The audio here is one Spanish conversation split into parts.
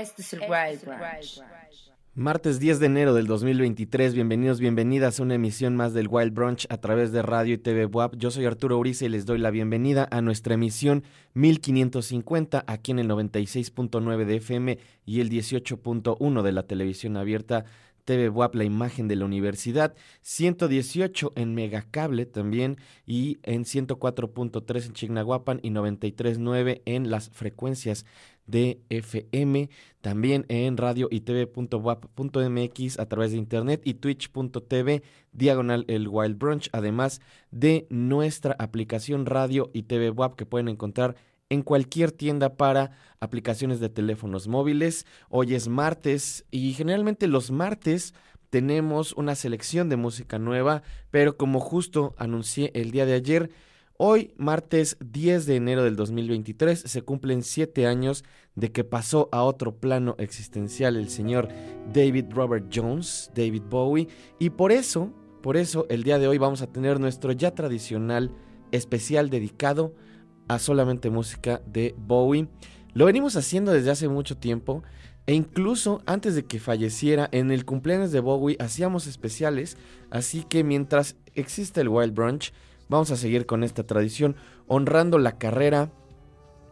Este es el Wild Branch. Martes 10 de enero del 2023, bienvenidos, bienvenidas a una emisión más del Wild Brunch a través de radio y TV WAP. Yo soy Arturo Uriza y les doy la bienvenida a nuestra emisión 1550 aquí en el 96.9 de FM y el 18.1 de la televisión abierta TV WAP, la imagen de la universidad, 118 en Megacable también y en 104.3 en Chignahuapan y 93.9 en las frecuencias de FM, también en radio y tv.wap.mx a través de internet y twitch.tv diagonal el Wild Brunch, además de nuestra aplicación radio y TV WAP que pueden encontrar en cualquier tienda para aplicaciones de teléfonos móviles. Hoy es martes y generalmente los martes tenemos una selección de música nueva, pero como justo anuncié el día de ayer, hoy martes 10 de enero del 2023 se cumplen siete años de que pasó a otro plano existencial el señor David Robert Jones, David Bowie, y por eso, por eso el día de hoy vamos a tener nuestro ya tradicional especial dedicado a solamente música de Bowie. Lo venimos haciendo desde hace mucho tiempo e incluso antes de que falleciera en el cumpleaños de Bowie hacíamos especiales, así que mientras existe el Wild Brunch vamos a seguir con esta tradición honrando la carrera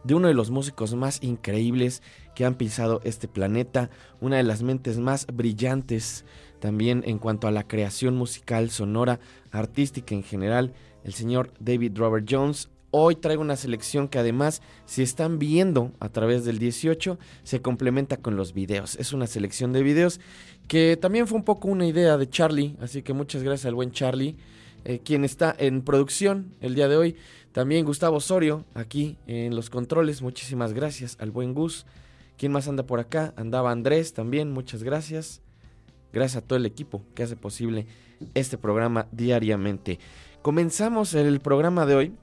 de uno de los músicos más increíbles que han pisado este planeta, una de las mentes más brillantes también en cuanto a la creación musical, sonora, artística en general, el señor David Robert Jones, Hoy traigo una selección que además, si están viendo a través del 18, se complementa con los videos. Es una selección de videos que también fue un poco una idea de Charlie, así que muchas gracias al buen Charlie, eh, quien está en producción el día de hoy. También Gustavo Osorio, aquí en los controles, muchísimas gracias al buen Gus. ¿Quién más anda por acá? Andaba Andrés también, muchas gracias. Gracias a todo el equipo que hace posible este programa diariamente. Comenzamos el programa de hoy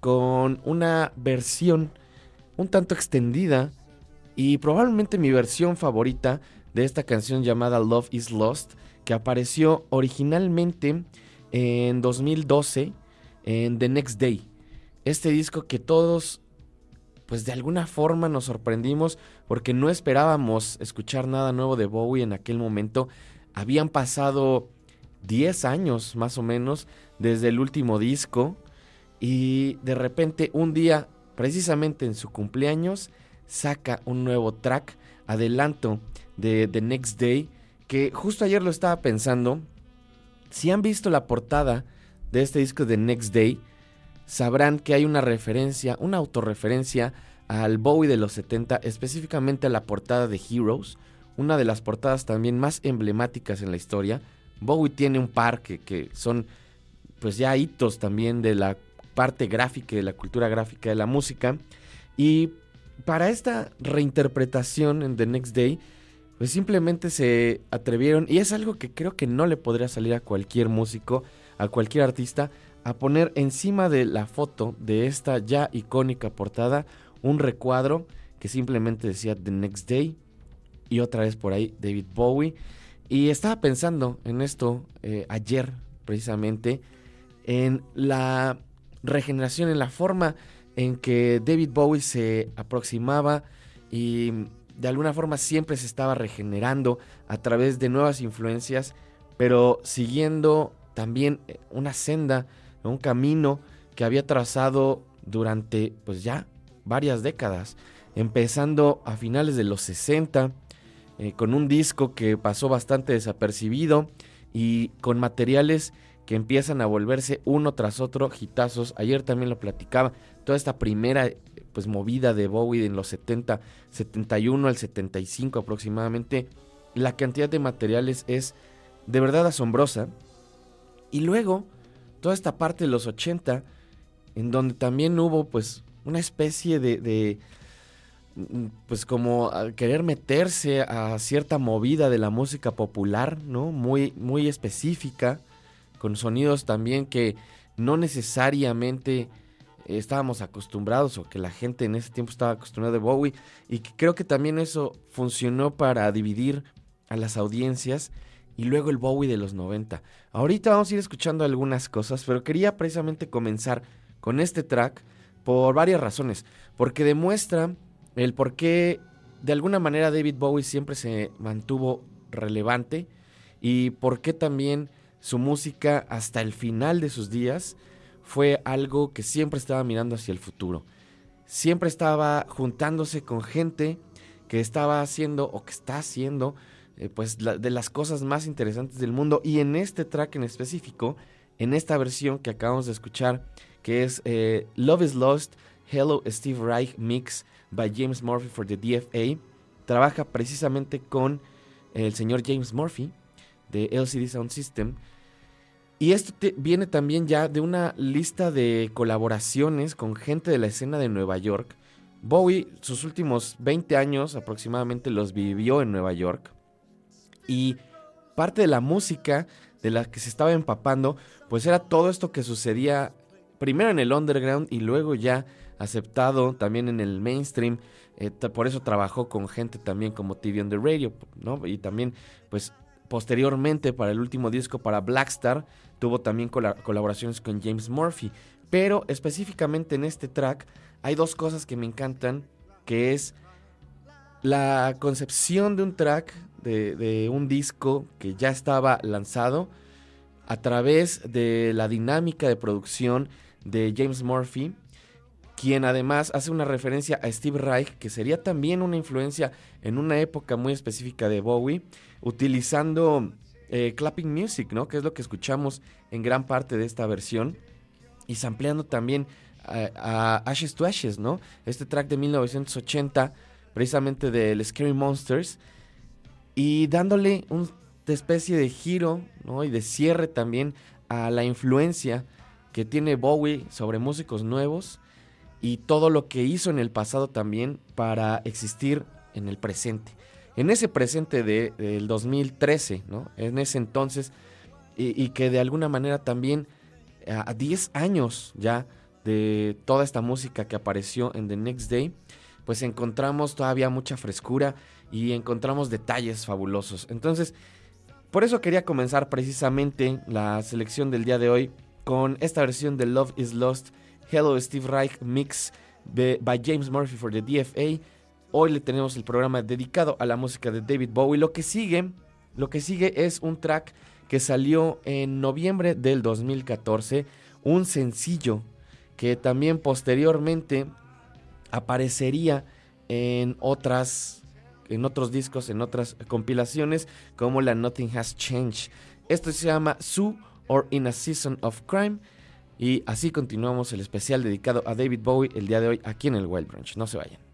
con una versión un tanto extendida y probablemente mi versión favorita de esta canción llamada Love is Lost, que apareció originalmente en 2012 en The Next Day. Este disco que todos, pues de alguna forma nos sorprendimos porque no esperábamos escuchar nada nuevo de Bowie en aquel momento. Habían pasado 10 años más o menos desde el último disco y de repente un día, precisamente en su cumpleaños, saca un nuevo track, adelanto de The Next Day, que justo ayer lo estaba pensando. Si han visto la portada de este disco de Next Day, sabrán que hay una referencia, una autorreferencia al Bowie de los 70, específicamente a la portada de Heroes, una de las portadas también más emblemáticas en la historia. Bowie tiene un par que, que son pues ya hitos también de la parte gráfica de la cultura gráfica de la música. Y para esta reinterpretación en The Next Day, pues simplemente se atrevieron, y es algo que creo que no le podría salir a cualquier músico, a cualquier artista, a poner encima de la foto de esta ya icónica portada un recuadro que simplemente decía The Next Day y otra vez por ahí David Bowie. Y estaba pensando en esto eh, ayer precisamente, en la regeneración, en la forma en que David Bowie se aproximaba y de alguna forma siempre se estaba regenerando a través de nuevas influencias, pero siguiendo también una senda, un camino que había trazado durante pues ya varias décadas, empezando a finales de los 60, eh, con un disco que pasó bastante desapercibido y con materiales que empiezan a volverse uno tras otro hitazos. Ayer también lo platicaba, toda esta primera pues movida de Bowie en los 70, 71 al 75 aproximadamente, la cantidad de materiales es de verdad asombrosa. Y luego toda esta parte de los 80 en donde también hubo pues una especie de, de pues como querer meterse a cierta movida de la música popular, ¿no? Muy muy específica con sonidos también que no necesariamente estábamos acostumbrados o que la gente en ese tiempo estaba acostumbrada de Bowie y que creo que también eso funcionó para dividir a las audiencias y luego el Bowie de los 90. Ahorita vamos a ir escuchando algunas cosas, pero quería precisamente comenzar con este track por varias razones, porque demuestra el por qué de alguna manera David Bowie siempre se mantuvo relevante y por qué también su música hasta el final de sus días fue algo que siempre estaba mirando hacia el futuro. Siempre estaba juntándose con gente que estaba haciendo o que está haciendo eh, pues de las cosas más interesantes del mundo y en este track en específico, en esta versión que acabamos de escuchar, que es eh, Love is Lost, Hello Steve Reich Mix by James Murphy for the DFA, trabaja precisamente con el señor James Murphy de LCD Sound System. Y esto viene también ya de una lista de colaboraciones con gente de la escena de Nueva York. Bowie sus últimos 20 años aproximadamente los vivió en Nueva York. Y parte de la música de la que se estaba empapando, pues era todo esto que sucedía primero en el underground y luego ya aceptado también en el mainstream. Eh, por eso trabajó con gente también como TV on the Radio, ¿no? Y también, pues, posteriormente para el último disco, para Blackstar, tuvo también colaboraciones con James Murphy. Pero específicamente en este track hay dos cosas que me encantan, que es la concepción de un track, de, de un disco que ya estaba lanzado, a través de la dinámica de producción de James Murphy quien además hace una referencia a Steve Reich, que sería también una influencia en una época muy específica de Bowie, utilizando eh, clapping music, ¿no? Que es lo que escuchamos en gran parte de esta versión, y sampleando también a, Ashes to Ashes, ¿no? Este track de 1980, precisamente del Scary Monsters, y dándole una especie de giro, ¿no? Y de cierre también a la influencia que tiene Bowie sobre músicos nuevos y todo lo que hizo en el pasado también para existir en el presente. En ese presente de, del 2013, ¿no? En ese entonces, y, que de alguna manera también a 10 años ya de toda esta música que apareció en The Next Day, pues encontramos todavía mucha frescura y encontramos detalles fabulosos. Entonces, por eso quería comenzar precisamente la selección del día de hoy con esta versión de Love is Lost Hello Steve Reich Mix by James Murphy for the DFA. Hoy le tenemos el programa dedicado a la música de David Bowie. Lo que sigue, lo que sigue es un track que salió en noviembre del 2014, un sencillo que también posteriormente aparecería en otras en otros discos, en otras compilaciones como la Nothing Has Changed. Esto se llama Sue or In a Season of Crime y así continuamos el especial dedicado a David Bowie el día de hoy aquí en el Wild Branch. No se vayan.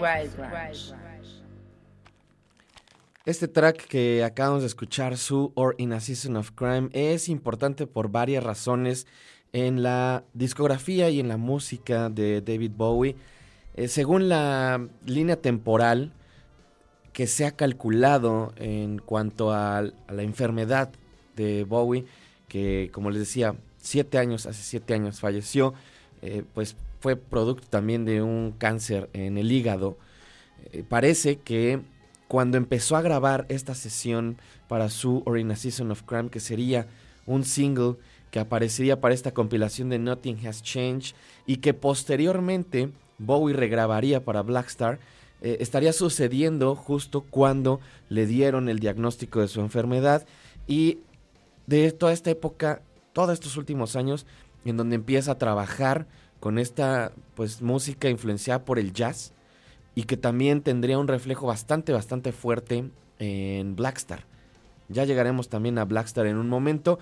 Wild Branch. Este track que acabamos de escuchar, Sue or In a Season of Crime, es importante por varias razones en la discografía y en la música de David Bowie. Eh, según la línea temporal que se ha calculado en cuanto a, a la enfermedad de Bowie, que como les decía, siete años, hace siete años falleció, eh, pues fue producto también de un cáncer en el hígado. Eh, parece que cuando empezó a grabar esta sesión para su or Season of Crime, que sería un single que aparecería para esta compilación de Nothing Has Changed y que posteriormente Bowie regrabaría para Blackstar, eh, estaría sucediendo justo cuando le dieron el diagnóstico de su enfermedad y de toda esta época, todos estos últimos años, en donde empieza a trabajar con esta pues música influenciada por el jazz y que también tendría un reflejo bastante bastante fuerte en Blackstar. Ya llegaremos también a Blackstar en un momento.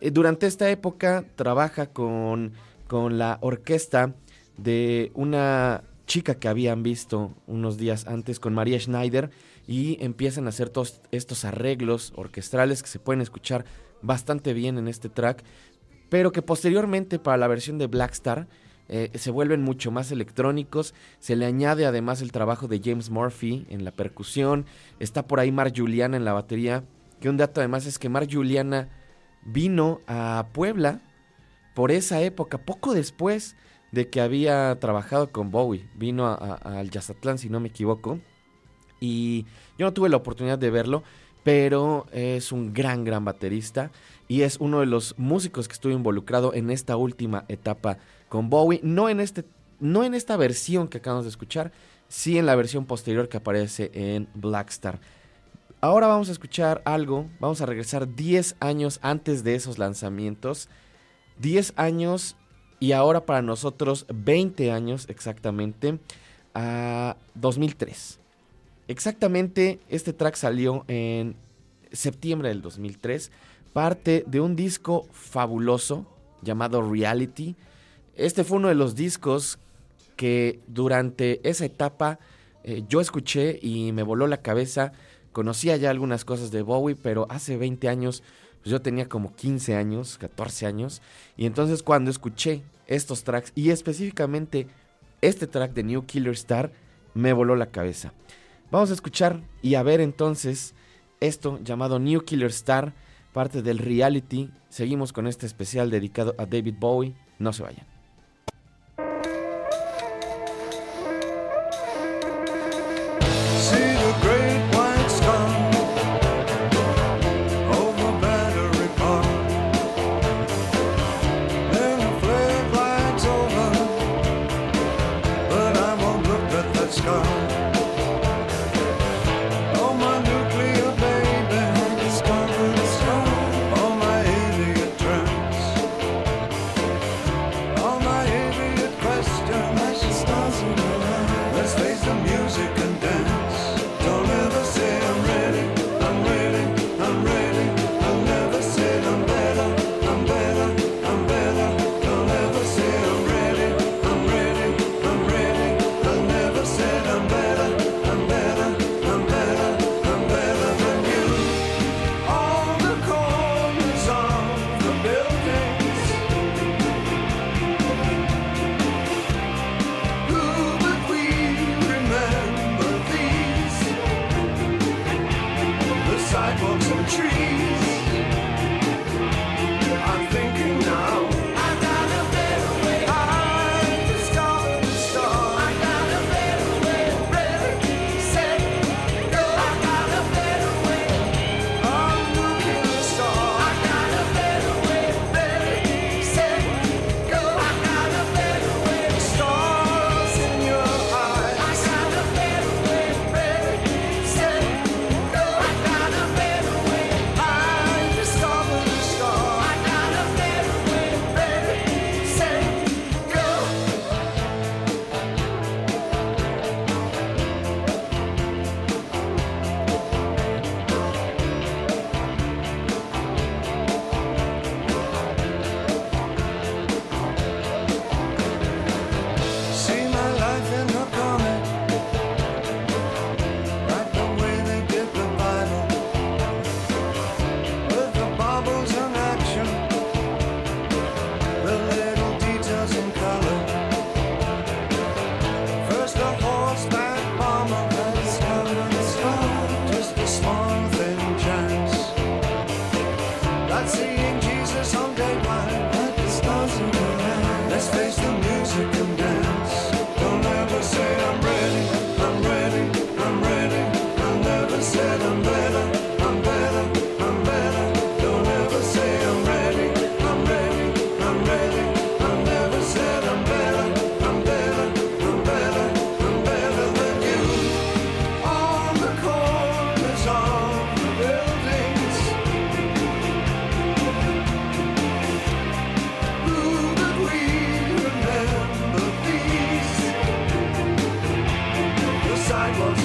Eh, durante esta época trabaja con, con la orquesta de una chica que habían visto unos días antes con María Schneider y empiezan a hacer todos estos arreglos orquestrales que se pueden escuchar bastante bien en este track pero que posteriormente para la versión de Blackstar eh, se vuelven mucho más electrónicos. Se le añade además el trabajo de James Murphy en la percusión. Está por ahí Mark Juliana en la batería. Que un dato además es que Mark Juliana vino a Puebla por esa época, poco después de que había trabajado con Bowie. Vino al Yazatlán, si no me equivoco. Y yo no tuve la oportunidad de verlo, pero es un gran, gran baterista y es uno de los músicos que estuvo involucrado en esta última etapa con Bowie, no en, este, no en esta versión que acabamos de escuchar, sí en la versión posterior que aparece en Blackstar. Ahora vamos a escuchar algo, vamos a regresar 10 años antes de esos lanzamientos, 10 años y ahora para nosotros 20 años exactamente, a 2003. Exactamente, este track salió en septiembre del 2003, parte de un disco fabuloso llamado Reality. Este fue uno de los discos que durante esa etapa eh, yo escuché y me voló la cabeza. Conocía ya algunas cosas de Bowie, pero hace 20 años pues yo tenía como 15 años, 14 años. Y entonces cuando escuché estos tracks y específicamente este track de New Killer Star, me voló la cabeza. Vamos a escuchar y a ver entonces esto llamado New Killer Star, parte del reality. Seguimos con este especial dedicado a David Bowie. No se vayan.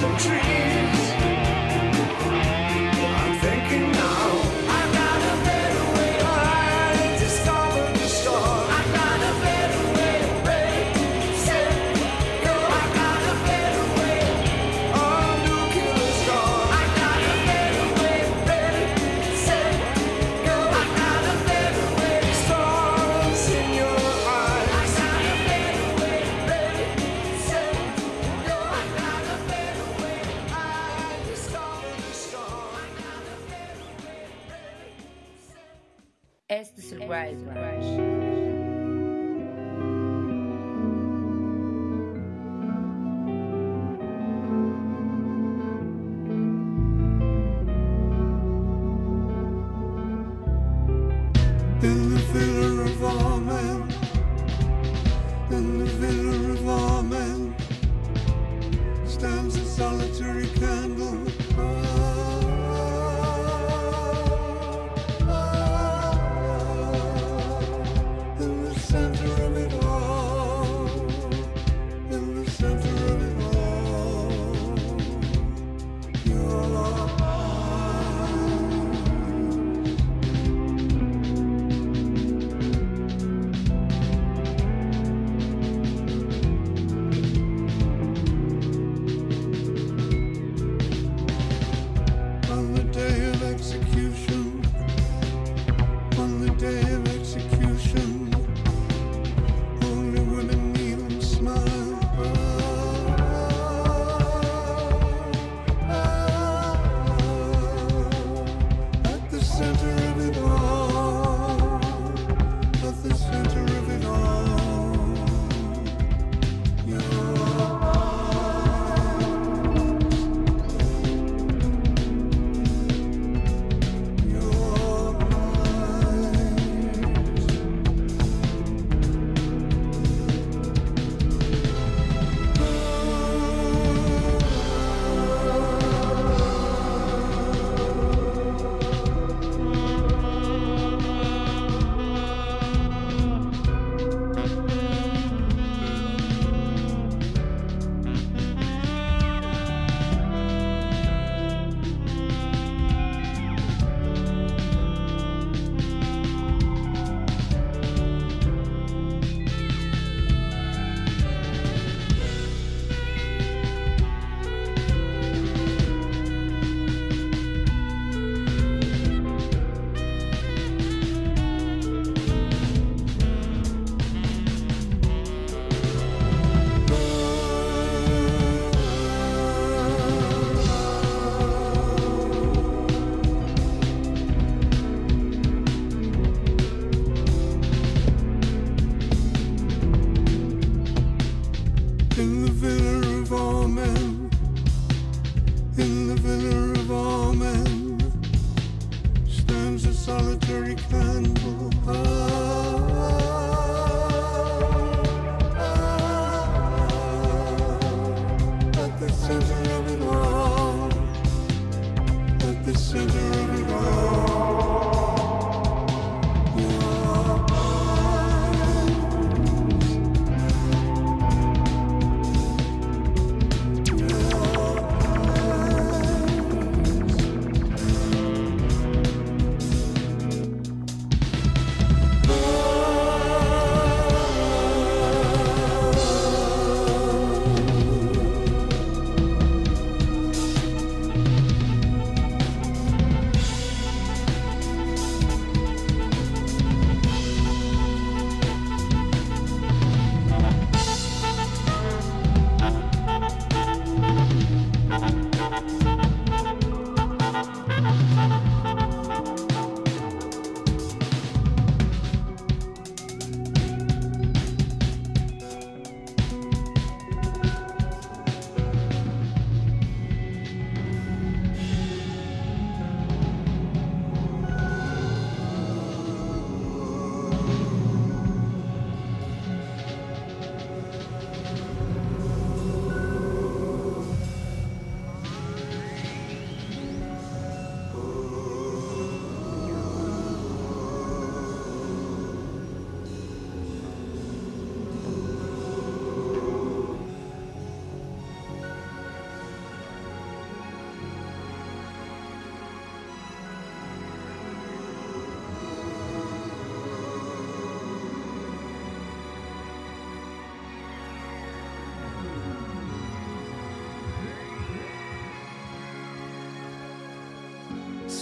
some trees.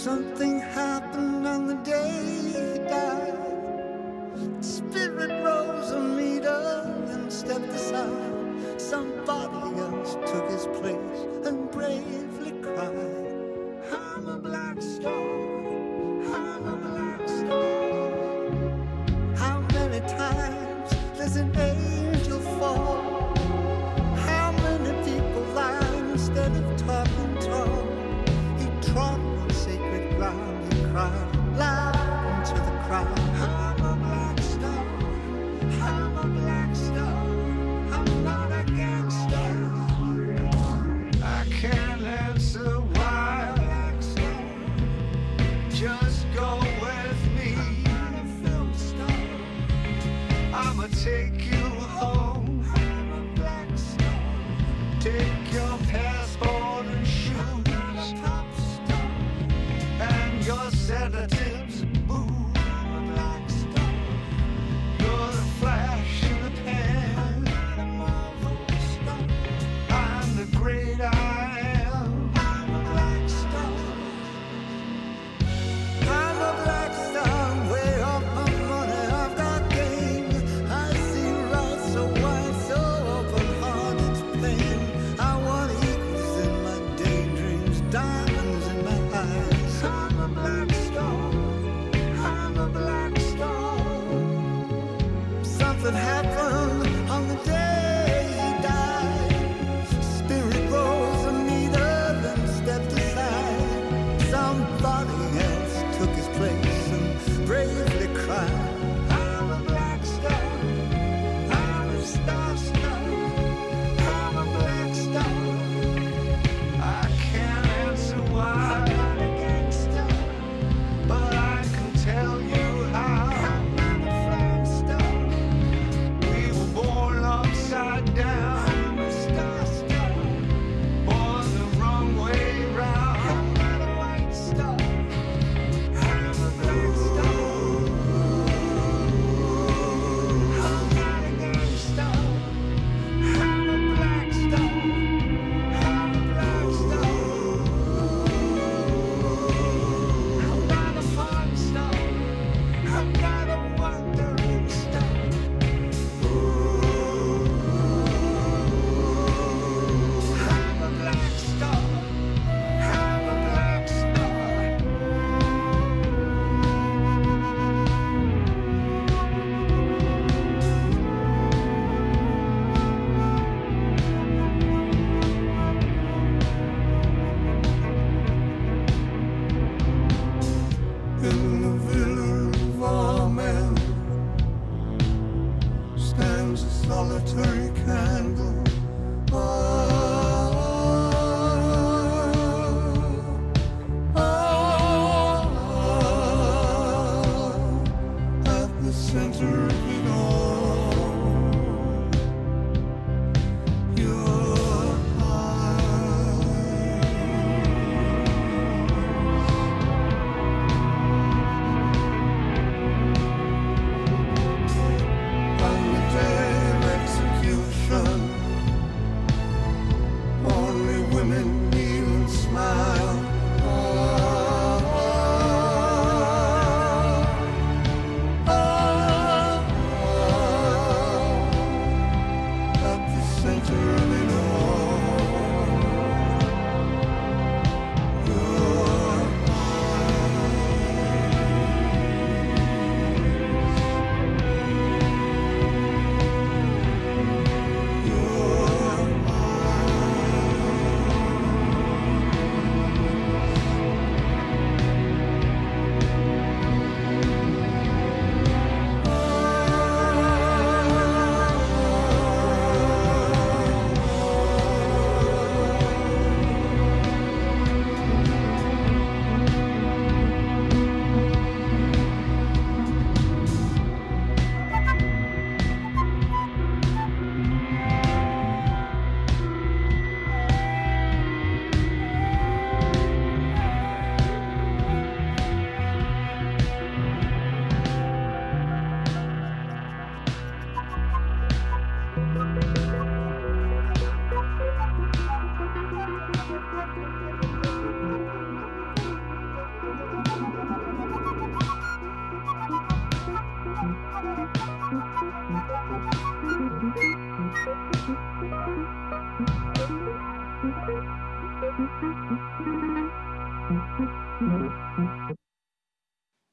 Something happened on the day he died. Spirit rose a meter and stepped aside. Somebody else took his place and bravely cried, I'm a black star.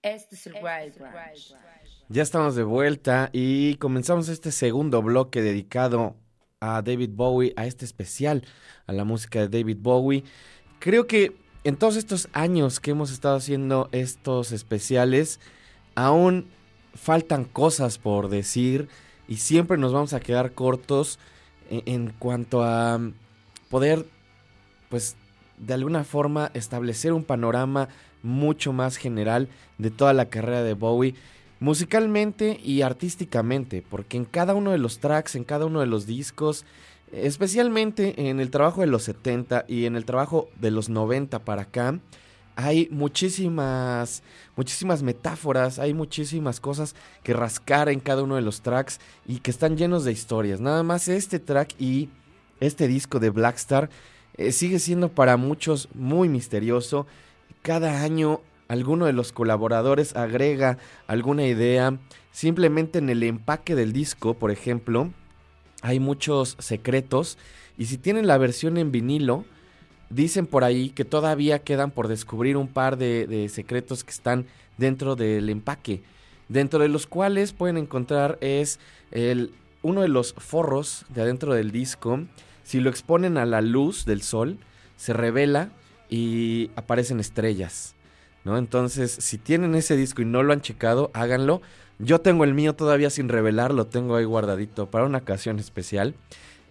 Este es el Wild. Ya estamos de vuelta y comenzamos este segundo bloque dedicado a David Bowie, a este especial, a la música de David Bowie. Creo que en todos estos años que hemos estado haciendo estos especiales, aún faltan cosas por decir y siempre nos vamos a quedar cortos en, cuanto a mm, poder, pues, de alguna forma establecer un panorama mucho más general de toda la carrera de Bowie, musicalmente y artísticamente, porque en cada uno de los tracks, en cada uno de los discos, especialmente en el trabajo de los 70 y en el trabajo de los 90 para acá, hay muchísimas, muchísimas metáforas, hay muchísimas cosas que rascar en cada uno de los tracks y que están llenos de historias. Nada más este track y este disco de Blackstar eh, sigue siendo para muchos muy misterioso. Cada año alguno de los colaboradores agrega alguna idea. Simplemente en el empaque del disco, por ejemplo, hay muchos secretos. Y si tienen la versión en vinilo, dicen por ahí que todavía quedan por descubrir un par de, secretos que están dentro del empaque. Dentro de los cuales pueden encontrar es el, uno de los forros de adentro del disco. Si lo exponen a la luz del sol, se revela y aparecen estrellas. ¿no? Entonces, si tienen ese disco y no lo han checado, háganlo. Yo tengo el mío todavía sin revelar, lo tengo ahí guardadito para una ocasión especial.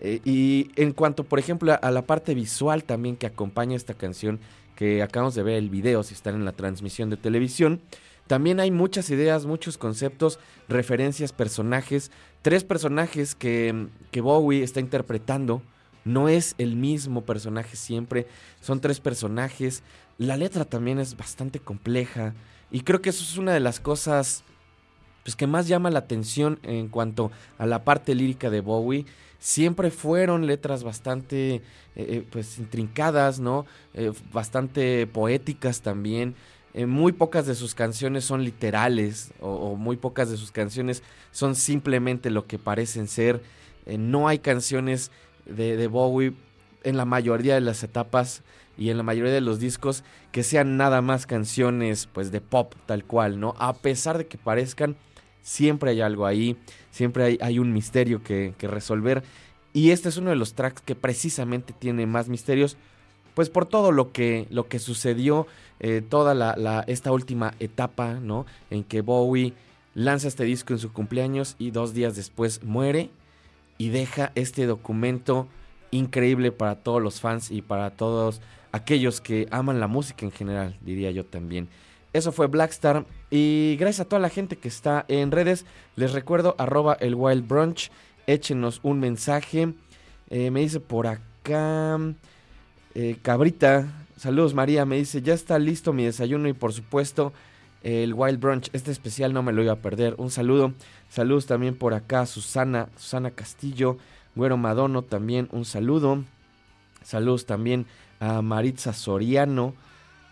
Eh, y en cuanto, por ejemplo, a, a la parte visual también que acompaña esta canción, que acabamos de ver el video si están en la transmisión de televisión, también hay muchas ideas, muchos conceptos, referencias, personajes. Tres personajes que, que Bowie está interpretando. No es el mismo personaje siempre, son tres personajes. La letra también es bastante compleja y creo que eso es una de las cosas pues, que más llama la atención en cuanto a la parte lírica de Bowie. Siempre fueron letras bastante eh, eh, pues intrincadas, ¿no? Eh, bastante poéticas también. Muy pocas de sus canciones son literales o, muy pocas de sus canciones son simplemente lo que parecen ser. No hay canciones de, de Bowie en la mayoría de las etapas y en la mayoría de los discos que sean nada más canciones pues de pop tal cual, ¿no? A pesar de que parezcan, siempre hay algo ahí, siempre hay, un misterio que, que resolver. Y este es uno de los tracks que precisamente tiene más misterios, pues por todo lo que, lo que sucedió, eh, toda la- esta última etapa, ¿no? En que Bowie lanza este disco en su cumpleaños y dos días después muere y deja este documento increíble para todos los fans y para todos aquellos que aman la música en general, diría yo también. Eso fue Blackstar y gracias a toda la gente que está en redes, les recuerdo arroba el Wild Brunch, échenos un mensaje, Eh, me dice por acá eh, Cabrita, saludos María, me dice ya está listo mi desayuno y por supuesto el Wild Brunch, este especial no me lo iba a perder, un saludo, saludos también por acá Susana, Susana Castillo, Güero Madono también un saludo, saludos también a Maritza Soriano,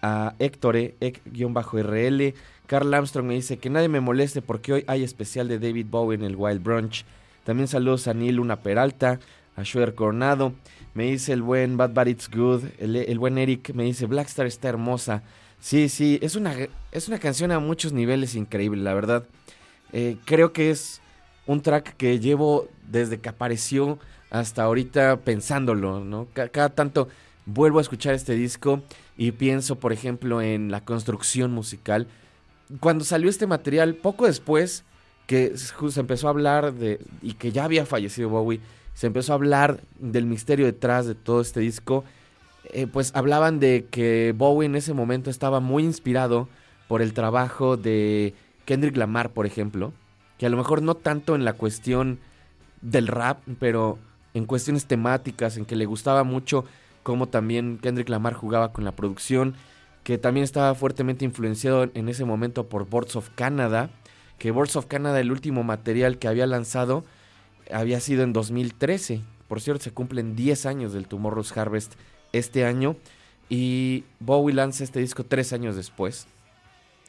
a Héctor, Ec-RL. Carl Armstrong me dice que nadie me moleste porque hoy hay especial de David Bowie en el Wild Brunch. También saludos a Neil Luna Peralta, a Schwer Coronado. Me dice el buen Bad Bad It's Good. El, buen Eric me dice Blackstar está hermosa. Sí, sí, es una, es una canción a muchos niveles increíble, la verdad. Eh, creo que es un track que llevo desde que apareció hasta ahorita pensándolo, ¿no? Ca- cada tanto vuelvo a escuchar este disco y pienso, por ejemplo, en la construcción musical. Cuando salió este material, poco después que se empezó a hablar de, y que ya había fallecido Bowie, se empezó a hablar del misterio detrás de todo este disco, eh, pues hablaban de que Bowie en ese momento estaba muy inspirado por el trabajo de Kendrick Lamar, por ejemplo, que a lo mejor no tanto en la cuestión del rap, pero en cuestiones temáticas, en que le gustaba mucho cómo también Kendrick Lamar jugaba con la producción, que también estaba fuertemente influenciado en ese momento por Boards of Canada, que Boards of Canada, el último material que había lanzado, había sido en 2013. Por cierto, se cumplen 10 años del Tomorrow's Harvest este año y Bowie lanza este disco tres años después,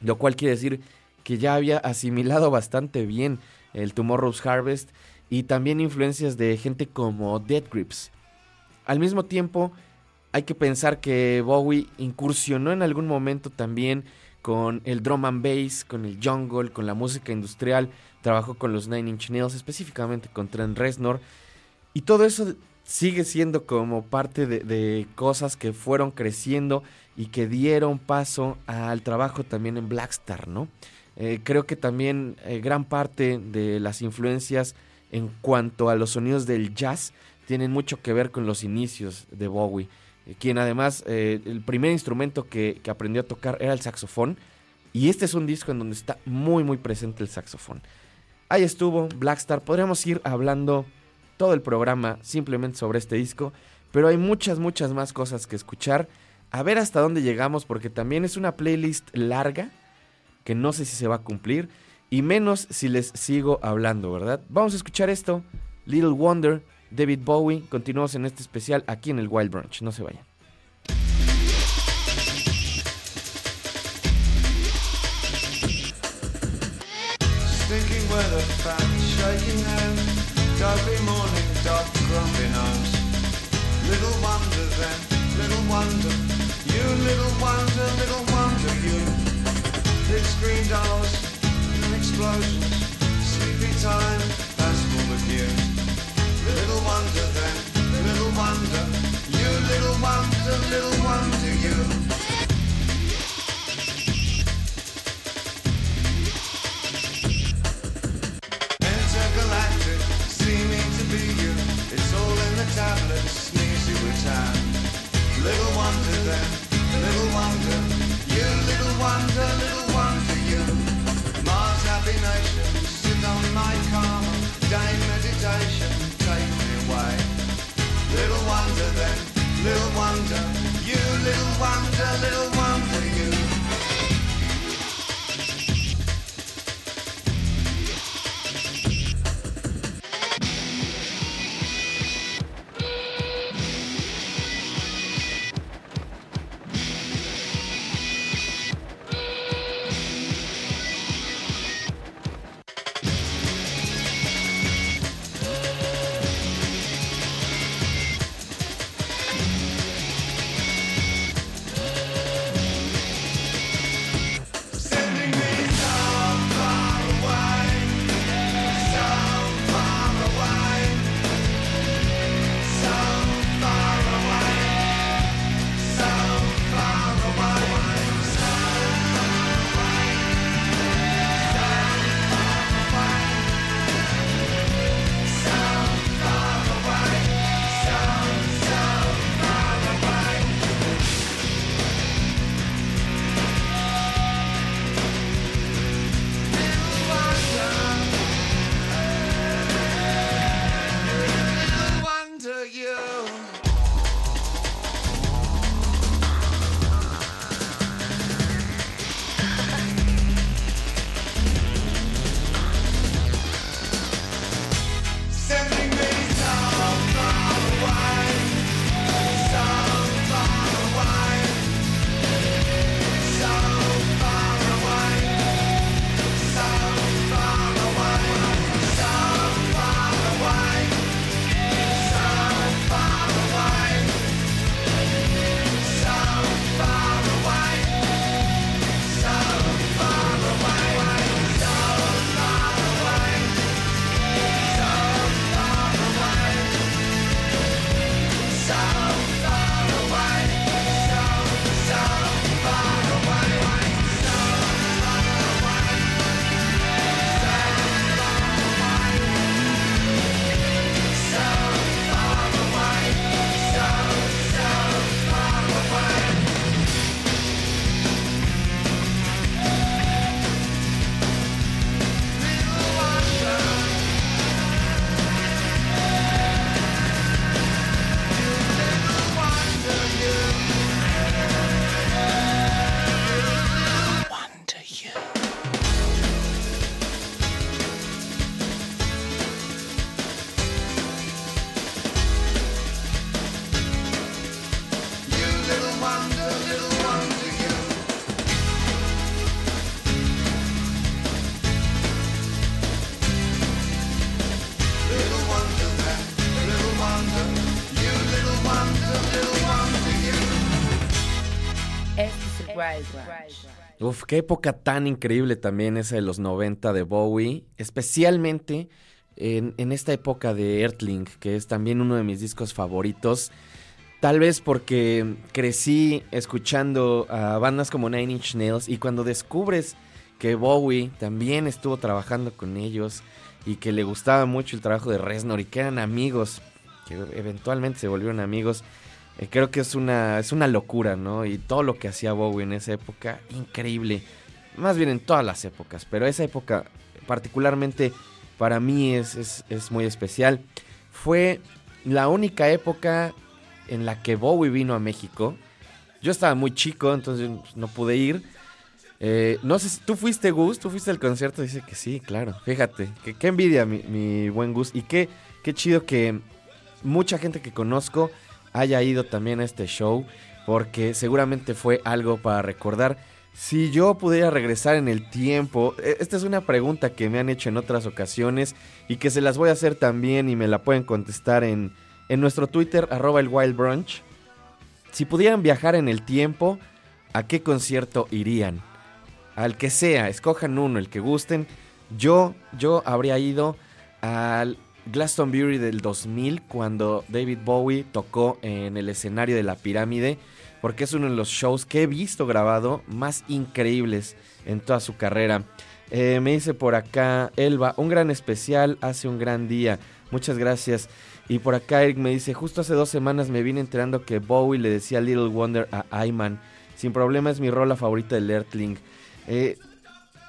lo cual quiere decir que ya había asimilado bastante bien el Tomorrow's Harvest y también influencias de gente como Dead Grips. Al mismo tiempo, Hay que pensar que Bowie incursionó en algún momento también con el drum and bass, con el jungle, con la música industrial, trabajó con los Nine Inch Nails, específicamente con Trent Reznor, y todo eso sigue siendo como parte de, cosas que fueron creciendo y que dieron paso al trabajo también en Blackstar, ¿no? Eh, creo que también eh, gran parte de las influencias en cuanto a los sonidos del jazz tienen mucho que ver con los inicios de Bowie, quien además eh, el primer instrumento que, que aprendió a tocar era el saxofón, y este es un disco en donde está muy muy presente el saxofón. Ahí estuvo Blackstar, podríamos ir hablando todo el programa simplemente sobre este disco, pero hay muchas muchas más cosas que escuchar, a ver hasta dónde llegamos porque también es una playlist larga que no sé si se va a cumplir y menos si les sigo hablando, ¿verdad? Vamos a escuchar esto, Little Wonder, David Bowie, continuamos en este especial aquí en el Wild Brunch, no se vayan. Explosions, time. Little wonder then, little wonder, you little wonder, little wonder you. Intergalactic, seeming to be you. It's all in the tablets, sneeze you time. Little wonder then, little wonder, you little wonder, little wonder you. Mars happy nation, sit on my karma, day meditation, little wonder, you little wonder, little Uf, qué época tan increíble también esa de los 90 de Bowie, especialmente en, en, esta época de Earthling, que es también uno de mis discos favoritos. Tal vez porque crecí escuchando a bandas como Nine Inch Nails y cuando descubres que Bowie también estuvo trabajando con ellos y que le gustaba mucho el trabajo de Reznor y que eran amigos, que eventualmente se volvieron amigos, eh, creo que es una, es una locura, ¿no? Y todo lo que hacía Bowie en esa época, increíble. Más bien en todas las épocas, pero esa época particularmente para mí es, es, es muy especial. Fue la única época en la que Bowie vino a México. Yo estaba muy chico, entonces no pude ir. Eh, no sé si tú fuiste Gus, tú fuiste al concierto. Dice que sí, claro. Fíjate, que, qué envidia mi, mi, buen Gus. Y qué, qué chido que mucha gente que conozco haya ido también a este show. Porque seguramente fue algo para recordar. Si yo pudiera regresar en el tiempo, e, esta es una pregunta que me han hecho en otras ocasiones y que se las voy a hacer también y me la pueden contestar en, en nuestro Twitter, arroba el Wild Brunch. Si pudieran viajar en el tiempo, ¿a qué concierto irían? Al que sea, escojan uno, el que gusten. Yo, yo habría ido al Glastonbury del 2000 cuando David Bowie tocó en el escenario de la pirámide, porque es uno de los shows que he visto grabado más increíbles en toda su carrera. Eh, me dice por acá, Elba, un gran especial, hace un gran día. Muchas gracias. Y por acá Eric me dice, justo hace dos semanas me vine enterando que Bowie le decía Little Wonder a Ayman. Sin problema es mi rola favorita del Earthling. Eh,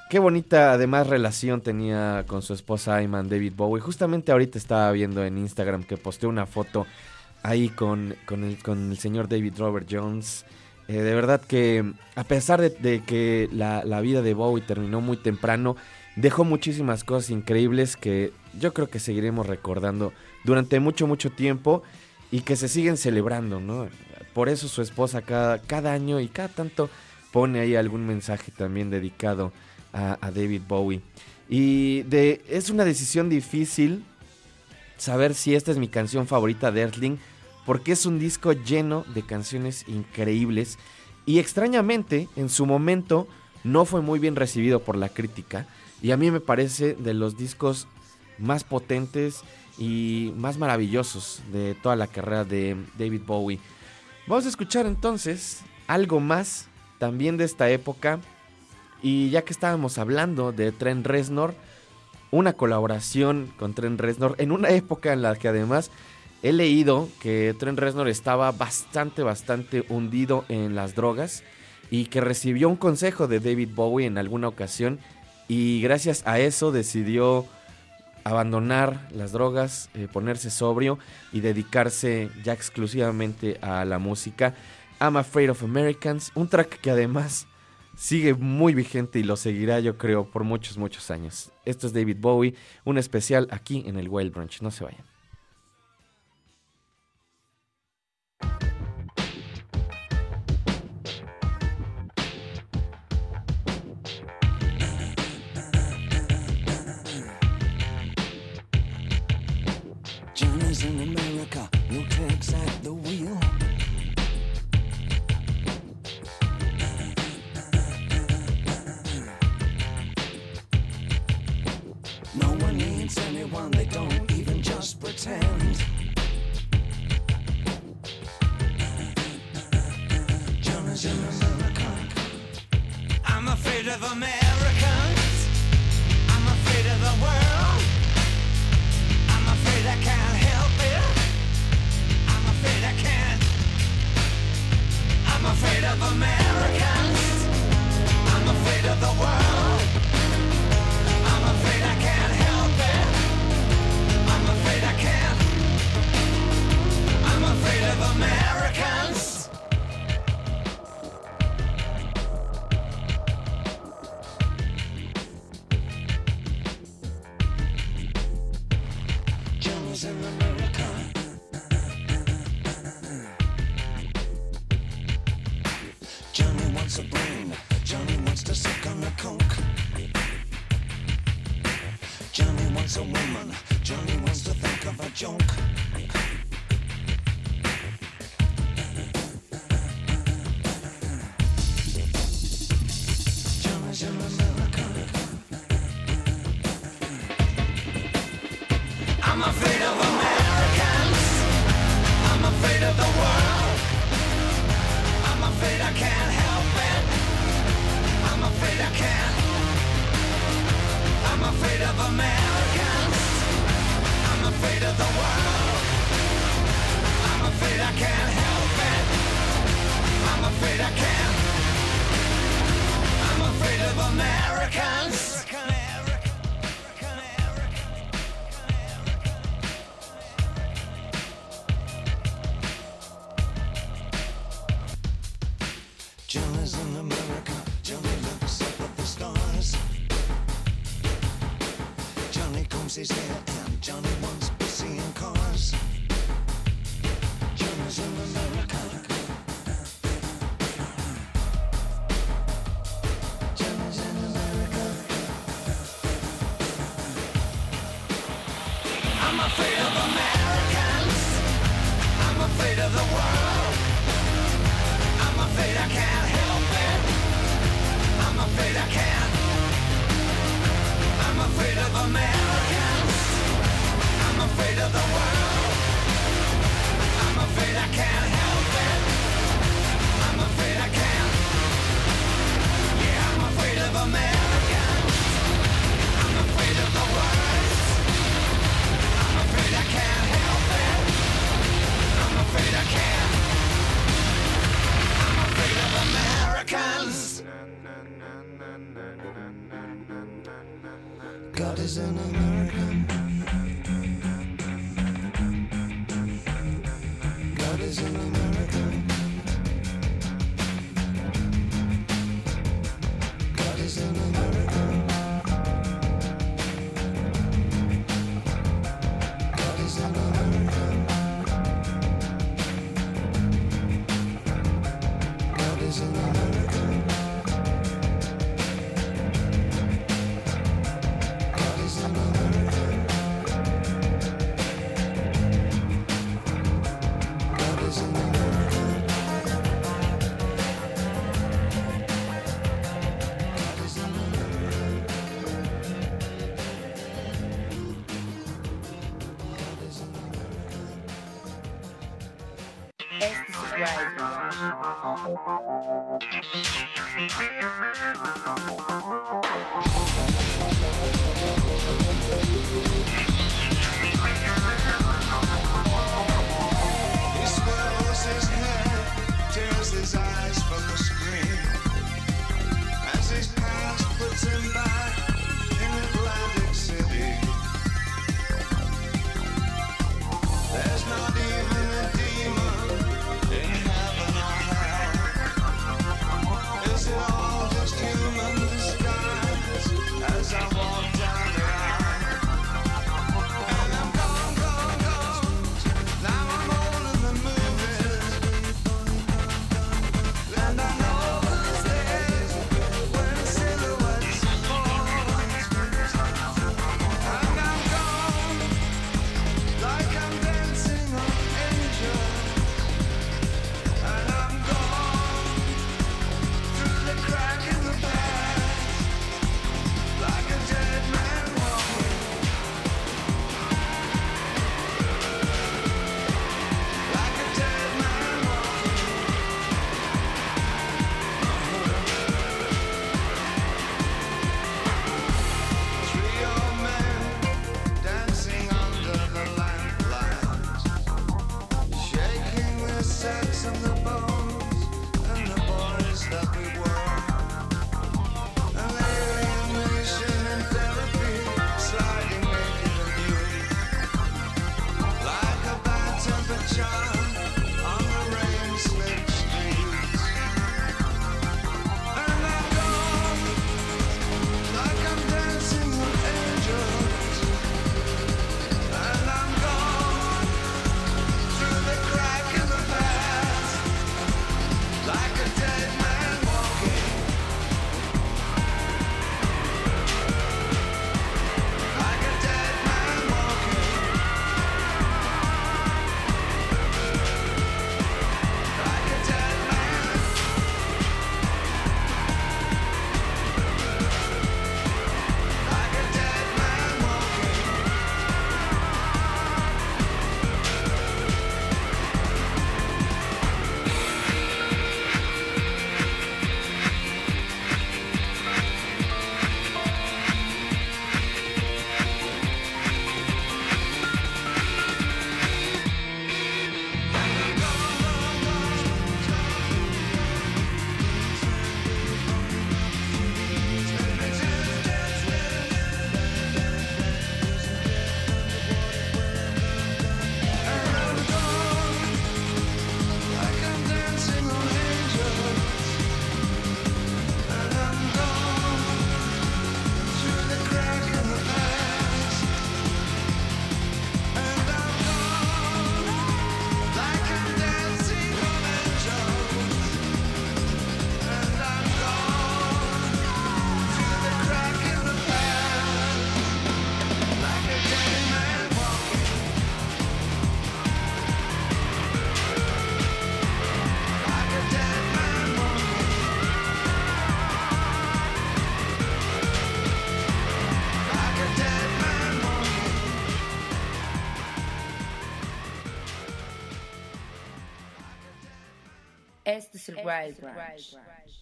qué bonita además relación tenía con su esposa Ayman, David Bowie. Justamente ahorita estaba viendo en Instagram que posteó una foto ahí con, con, el, señor David Robert Jones. Eh, de verdad que a pesar de, que la, vida de Bowie terminó muy temprano, dejó muchísimas cosas increíbles que yo creo que seguiremos recordando durante mucho, mucho tiempo y que se siguen celebrando, ¿no? Por eso su esposa cada, cada año y cada tanto pone ahí algún mensaje también dedicado a David Bowie. Y de, es una decisión difícil saber si esta es mi canción favorita de Earthling, porque es un disco lleno de canciones increíbles y extrañamente en su momento no fue muy bien recibido por la crítica y a mí me parece de los discos más potentes y más maravillosos de toda la carrera de David Bowie. Vamos a escuchar entonces algo más también de esta época. Y ya que estábamos hablando de Trent Reznor, una colaboración con Trent Reznor en una época en la que además he leído que Trent Reznor estaba bastante, bastante hundido en las drogas y que recibió un consejo de David Bowie en alguna ocasión y gracias a eso decidió abandonar las drogas, eh, ponerse sobrio y dedicarse ya exclusivamente a la música. I'm Afraid of Americans, un track que además sigue muy vigente y lo seguirá yo creo por muchos, muchos años. Esto es David Bowie, un especial aquí en el Wild Brunch, no se vayan. Of Americans. I'm afraid of the world. I'm afraid I can't help it. I'm afraid I can't. I'm afraid of Americans. I'm afraid of the world. Journalism America, Johnny looks up at the stars. Johnny combs his hair.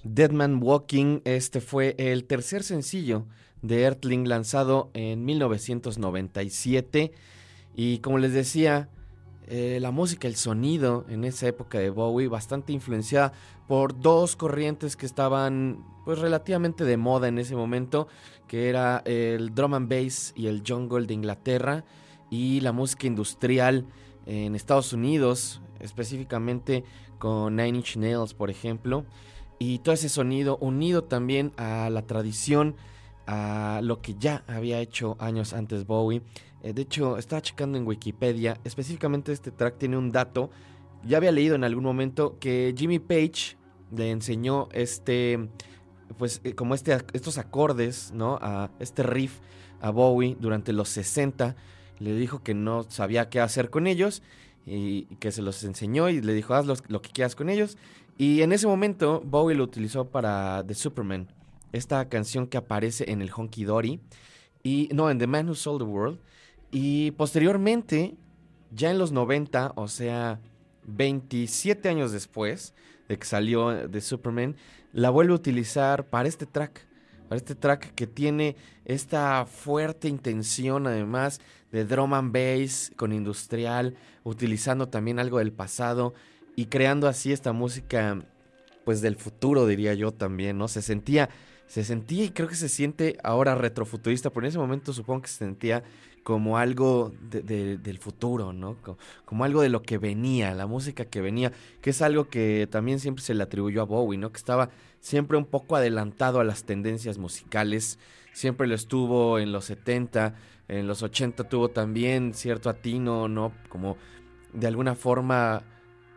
Dead Man Walking, este fue el tercer sencillo de Earthling lanzado en 1997. Y como les decía, eh, la música, el sonido en esa época de Bowie, bastante influenciada por dos corrientes que estaban pues relativamente de moda en ese momento, que era el drum and bass y el jungle de Inglaterra y la música industrial en Estados Unidos, específicamente con Nine Inch Nails, por ejemplo, y todo ese sonido unido también a la tradición, a lo que ya había hecho años antes Bowie. Eh, de hecho, estaba checando en Wikipedia, específicamente este track tiene un dato, ya había leído en algún momento que Jimmy Page le enseñó este, pues eh, como este, estos acordes, ¿no? A este riff a Bowie durante los 60, le dijo que no sabía qué hacer con ellos y que se los enseñó y le dijo haz lo que quieras con ellos. Y en ese momento Bowie lo utilizó para The Superman, esta canción que aparece en el Honky Dory y no en The Man Who Sold the World. Y posteriormente, ya en los 90, o sea, 27 años después de que salió The Superman, la vuelve a utilizar para este track. Para este track que tiene esta fuerte intención, además de drum and bass con industrial, utilizando también algo del pasado y creando así esta música, pues del futuro, diría yo también, ¿no? Se sentía, se sentía y creo que se siente ahora retrofuturista, pero en ese momento supongo que se sentía como algo de- de- del futuro, ¿no? Co- Como, algo de lo que venía, la música que venía, que es algo que también siempre se le atribuyó a Bowie, ¿no? Que estaba siempre un poco adelantado a las tendencias musicales, siempre lo estuvo en los 70, en los 80 tuvo también cierto atino, ¿no? Como de alguna forma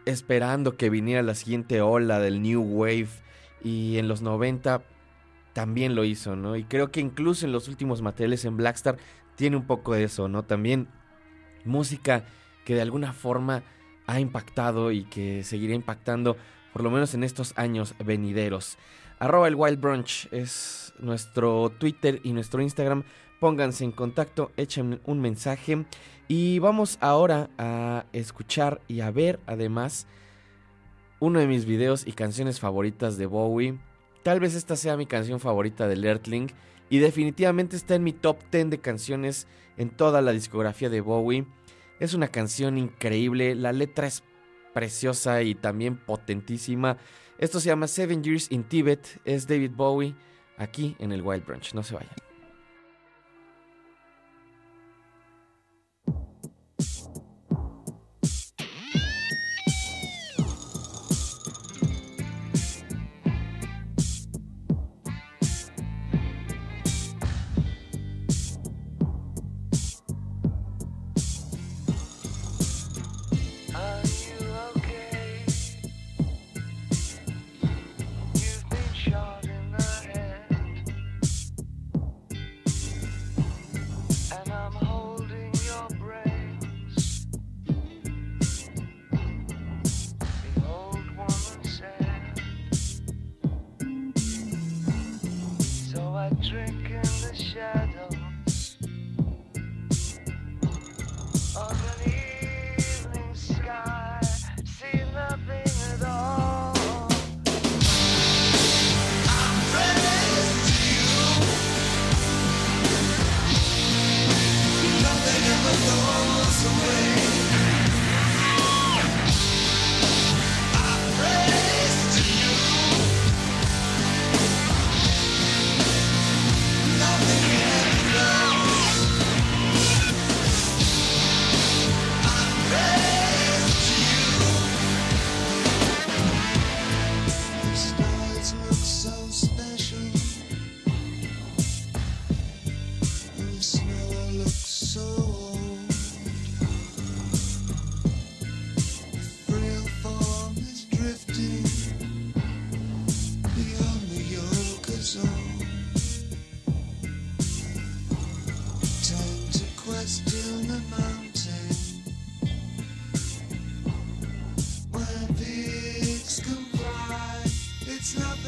esperando que viniera la siguiente ola del New Wave y en los 90 también lo hizo, ¿no? Y creo que incluso en los últimos materiales en Blackstar tiene un poco de eso, ¿no? También música que de alguna forma ha impactado y que seguirá impactando por lo menos en estos años venideros. Arroba el Wild Brunch es nuestro Twitter y nuestro Instagram. Pónganse en contacto, echen un mensaje y vamos ahora a escuchar y a ver además uno de mis videos y canciones favoritas de Bowie. Tal vez esta sea mi canción favorita del Earthling y definitivamente está en mi top 10 de canciones en toda la discografía de Bowie. Es una canción increíble, la letra es preciosa y también potentísima. Esto se llama Seven Years in Tibet, es David Bowie aquí en el Wild Branch, no se vayan.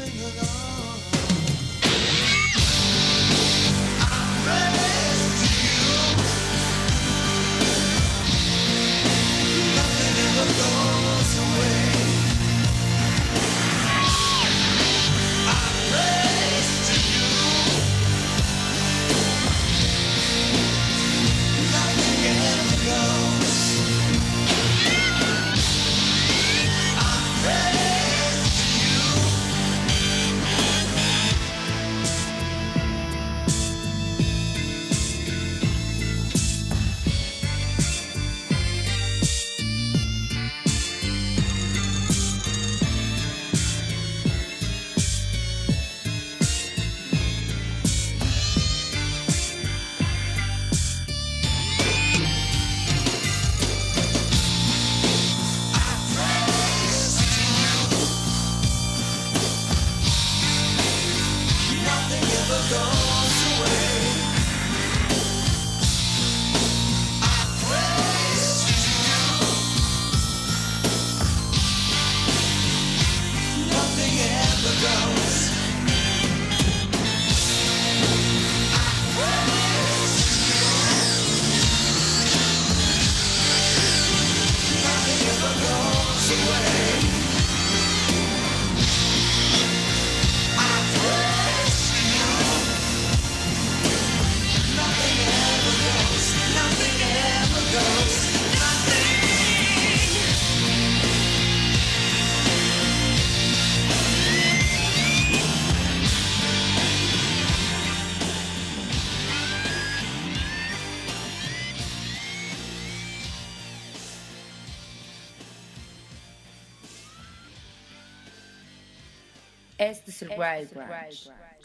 living alone.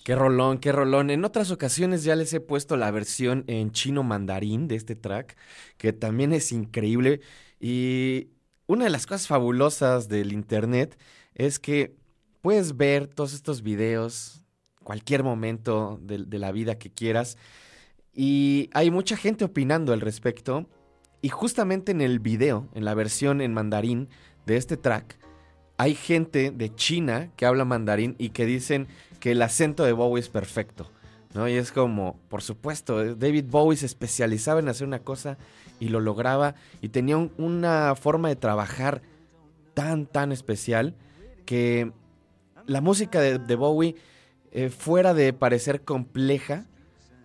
Qué rolón, qué rolón. En otras ocasiones ya les he puesto la versión en chino mandarín de este track, que también es increíble. Y una de las cosas fabulosas del internet es que puedes ver todos estos videos cualquier momento de, de la vida que quieras. Y hay mucha gente opinando al respecto. Y justamente en el video, en la versión en mandarín de este track, hay gente de China que habla mandarín y que dicen que el acento de Bowie es perfecto. ¿no? Y es como, por supuesto, eh, David Bowie se especializaba en hacer una cosa y lo lograba y tenía un- una forma de trabajar tan, tan especial que la música de, Bowie, eh, fuera de parecer compleja,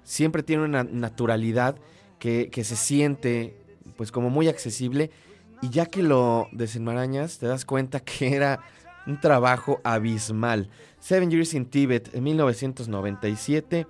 siempre tiene una naturalidad que, que se siente pues como muy accesible y ya que lo desenmarañas te das cuenta que era un trabajo abismal. Seven Years in Tibet en 1997,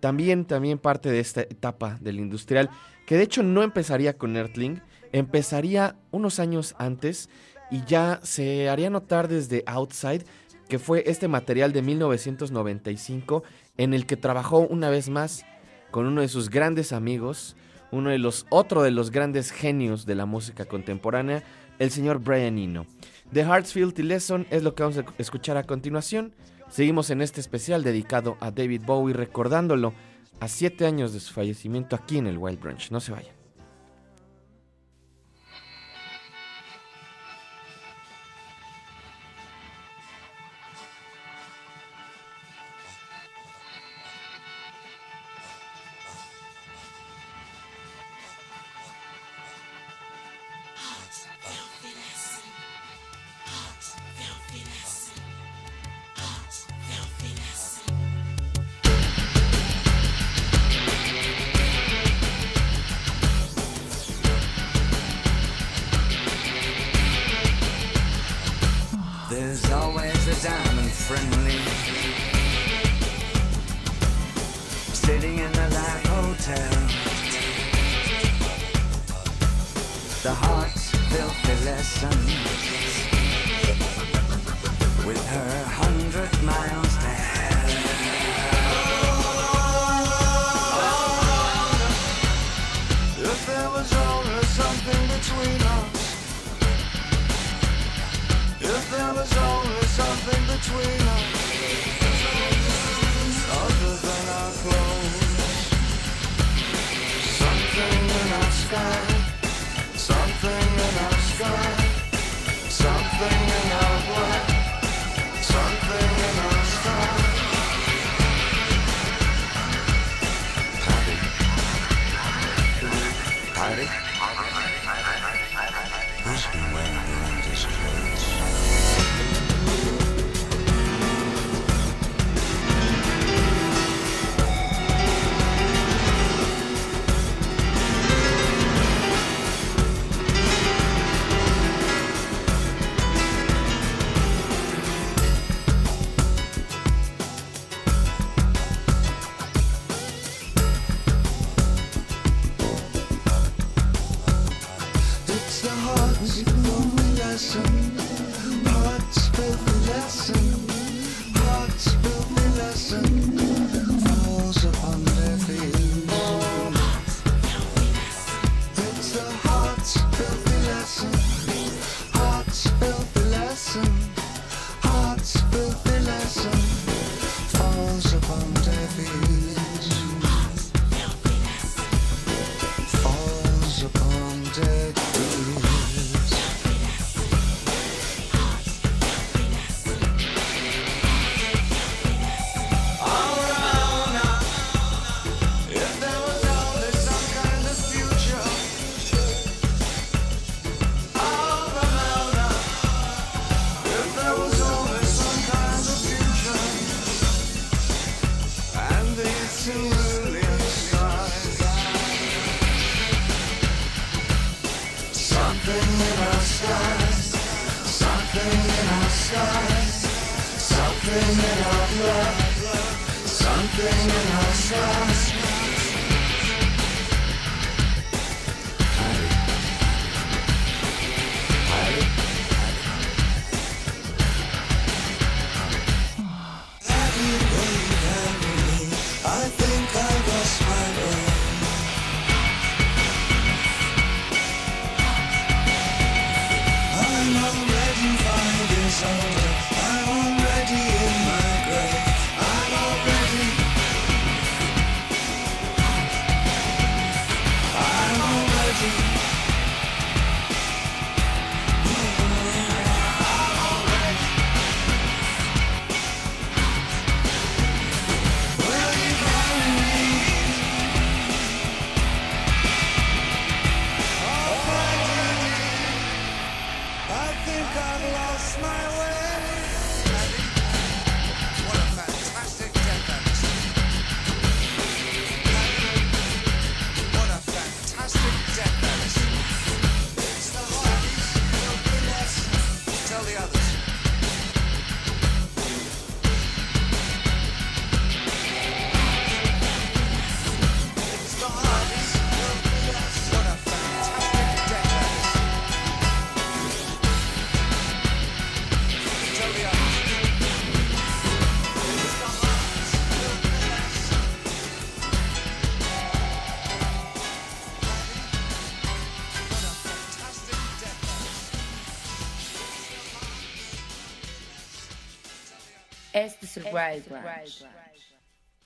también, también parte de esta etapa del industrial, que de hecho no empezaría con Earthling, empezaría unos años antes y ya se haría notar desde Outside, que fue este material de 1995 en el que trabajó una vez más con uno de sus grandes amigos, uno de los otro de los grandes genios de la música contemporánea, el señor Brian Eno. The Hartsfield Lesson es lo que vamos a escuchar a continuación. Seguimos en este especial dedicado a David Bowie, recordándolo a siete años de su fallecimiento aquí en el Wild Branch. No se vayan. way I want his clothes.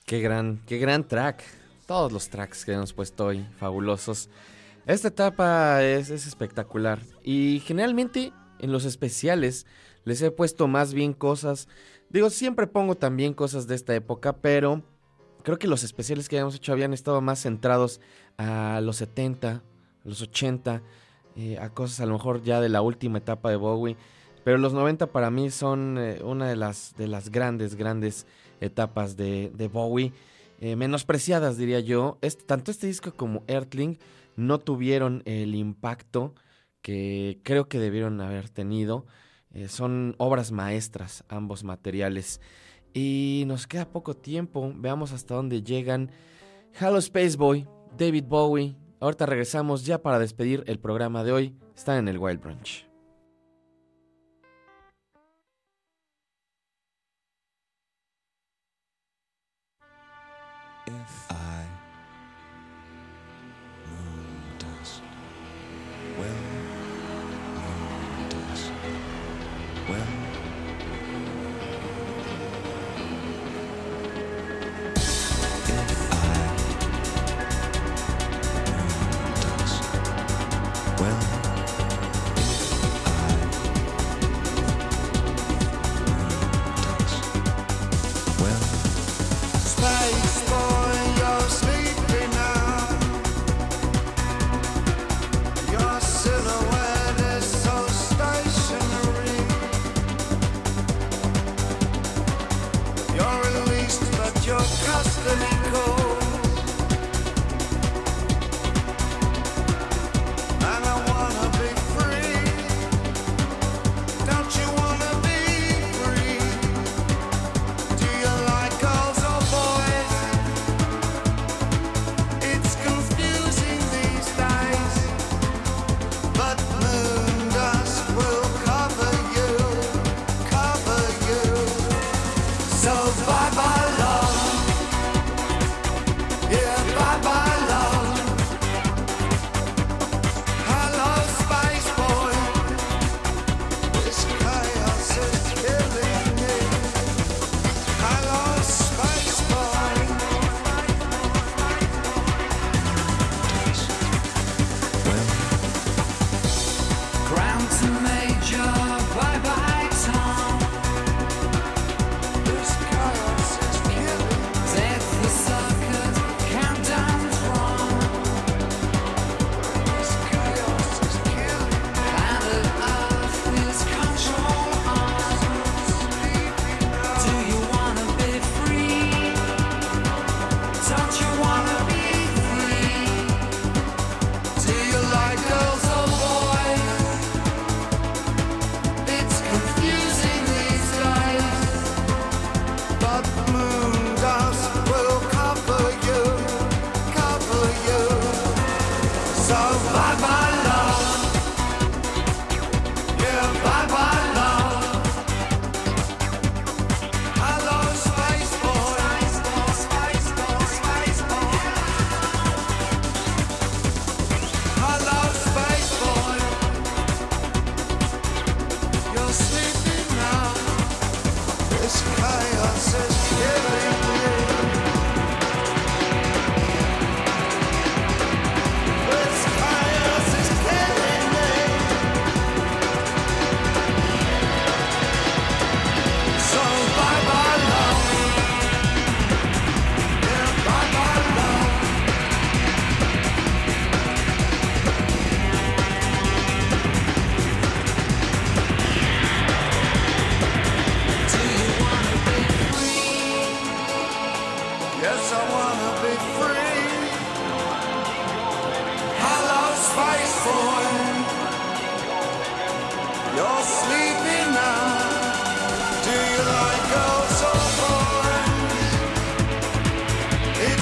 Qué gran, qué gran track. Todos los tracks que hemos puesto hoy, fabulosos. Esta etapa es, es espectacular. Y generalmente en los especiales les he puesto más bien cosas. Digo, siempre pongo también cosas de esta época, pero creo que los especiales que habíamos hecho habían estado más centrados a los 70, a los 80, eh, a cosas a lo mejor ya de la última etapa de Bowie. Pero los 90 para mí son eh, una de las, de las grandes, grandes etapas de, de Bowie. eh, menospreciadas, diría yo. Este- tanto este disco como Earthling no tuvieron el impacto que creo que debieron haber tenido. Eh, son obras maestras ambos materiales. Y nos queda poco tiempo. Veamos hasta dónde llegan. Hello Space Boy, David Bowie. Ahorita regresamos ya para despedir el programa de hoy. Están en el Wild Branch.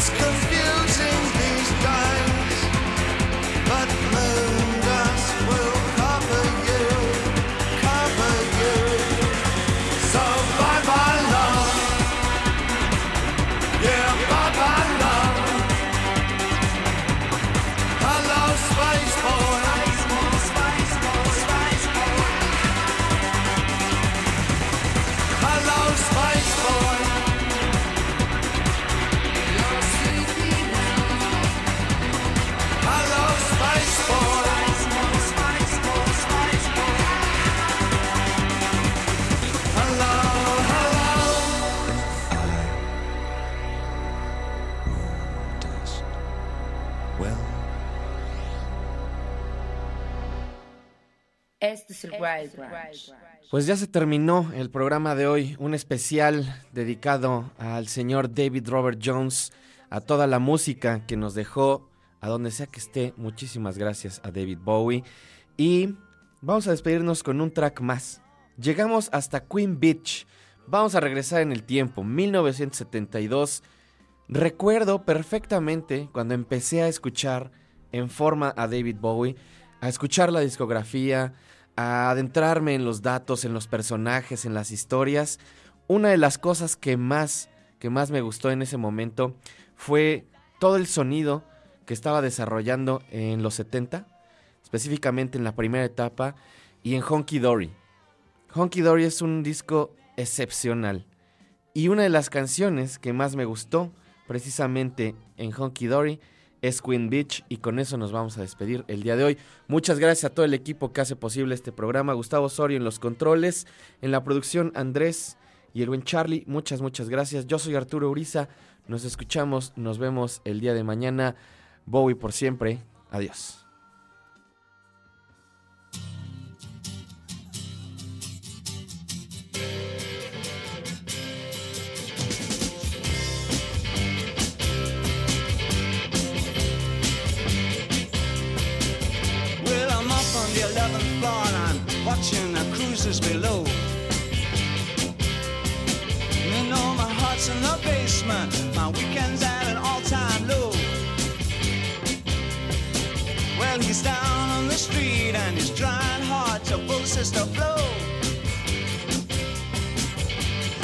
It's Cause Pues ya se terminó el programa de hoy, un especial dedicado al señor David Robert Jones, a toda la música que nos dejó, a donde sea que esté. Muchísimas gracias a David Bowie. Y vamos a despedirnos con un track más. Llegamos hasta Queen Beach. Vamos a regresar en el tiempo, 1972. Recuerdo perfectamente cuando empecé a escuchar en forma a David Bowie, a escuchar la discografía, adentrarme en los datos, en los personajes, en las historias. Una de las cosas que más, que más me gustó en ese momento fue todo el sonido que estaba desarrollando en los 70, específicamente en la primera etapa y en Honky Dory. Honky Dory es un disco excepcional y una de las canciones que más me gustó precisamente en Honky Dory es Queen Beach y con eso nos vamos a despedir el día de hoy. Muchas gracias a todo el equipo que hace posible este programa. Gustavo Osorio en los controles, en la producción Andrés y el buen Charlie. Muchas, muchas gracias. Yo soy Arturo Uriza. Nos escuchamos, nos vemos el día de mañana. Bowie por siempre. Adiós. The below. You know, my heart's in the basement, my weekend's at an all time low. Well, he's down on the street and he's trying hard to pull Sister Flo.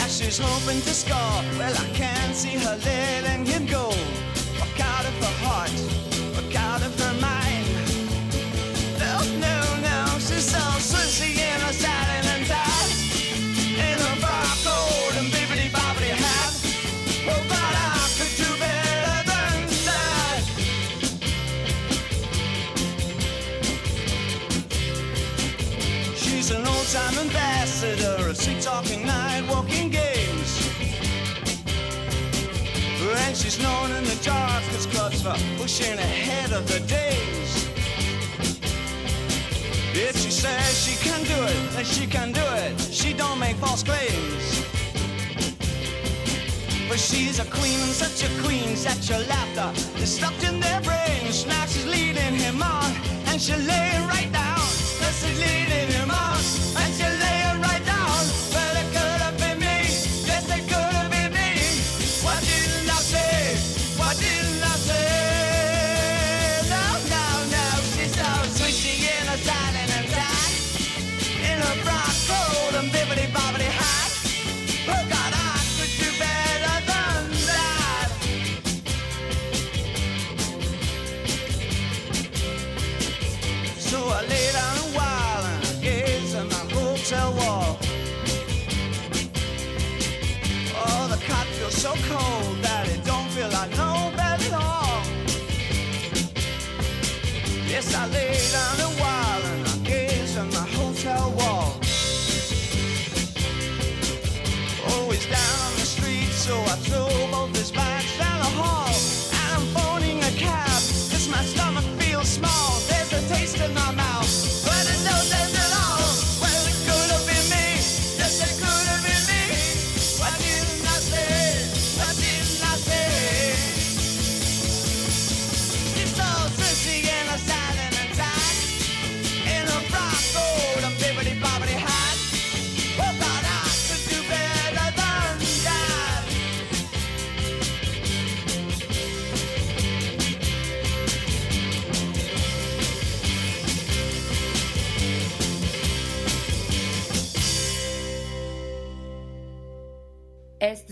As she's hoping to score, well, I can't see her letting him go. Walk out of her heart, And known in the darkness clubs for pushing ahead of the days. If she says she can do it, then she can do it. She don't make false claims. But she's a queen and such a queen, such your laughter is stuck in their brains. Now she's leading him on, and she'll lay right down. Now she's leading him on, and she'll so cold that it don't feel like no bed at all. Yes, I lay down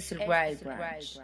Este es el Wild Branch.